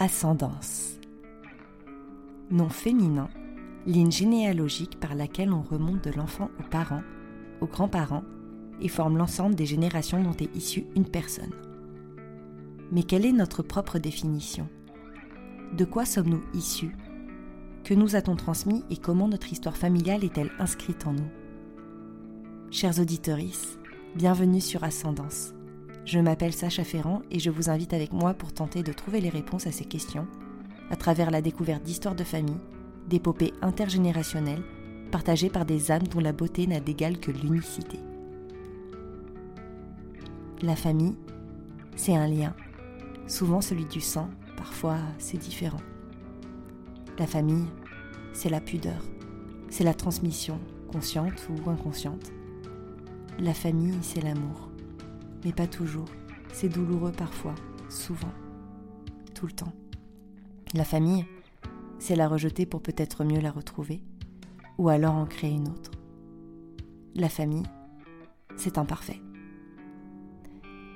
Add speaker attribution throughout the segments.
Speaker 1: Ascendance. Nom féminin, ligne généalogique par laquelle on remonte de l'enfant aux parents, aux grands-parents et forme l'ensemble des générations dont est issue une personne. Mais quelle est notre propre définition? De quoi sommes-nous issus? Que nous a-t-on transmis et comment notre histoire familiale est-elle inscrite en nous? Chers auditeurs, bienvenue sur Ascendance. Je m'appelle Sacha Ferrand et je vous invite avec moi pour tenter de trouver les réponses à ces questions à travers la découverte d'histoires de famille, d'épopées intergénérationnelles partagées par des âmes dont la beauté n'a d'égal que l'unicité. La famille, c'est un lien, souvent celui du sang, parfois c'est différent. La famille, c'est la pudeur, c'est la transmission, consciente ou inconsciente. La famille, c'est l'amour mais pas toujours. C'est douloureux parfois, souvent, tout le temps. La famille, c'est la rejeter pour peut-être mieux la retrouver, ou alors en créer une autre. La famille, c'est imparfait.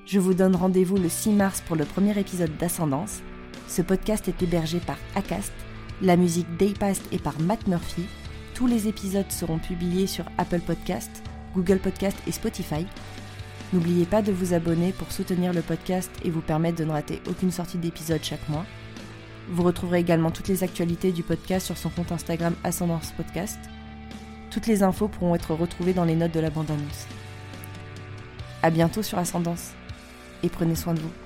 Speaker 1: Je vous donne rendez-vous le 6 mars pour le premier épisode d'Ascendance. Ce podcast est hébergé par Acast, la musique Daypast est par Matt Murphy. Tous les épisodes seront publiés sur Apple Podcast, Google Podcast et Spotify. N'oubliez pas de vous abonner pour soutenir le podcast et vous permettre de ne rater aucune sortie d'épisode chaque mois. Vous retrouverez également toutes les actualités du podcast sur son compte Instagram Ascendance Podcast. Toutes les infos pourront être retrouvées dans les notes de la bande-annonce. A bientôt sur Ascendance et prenez soin de vous.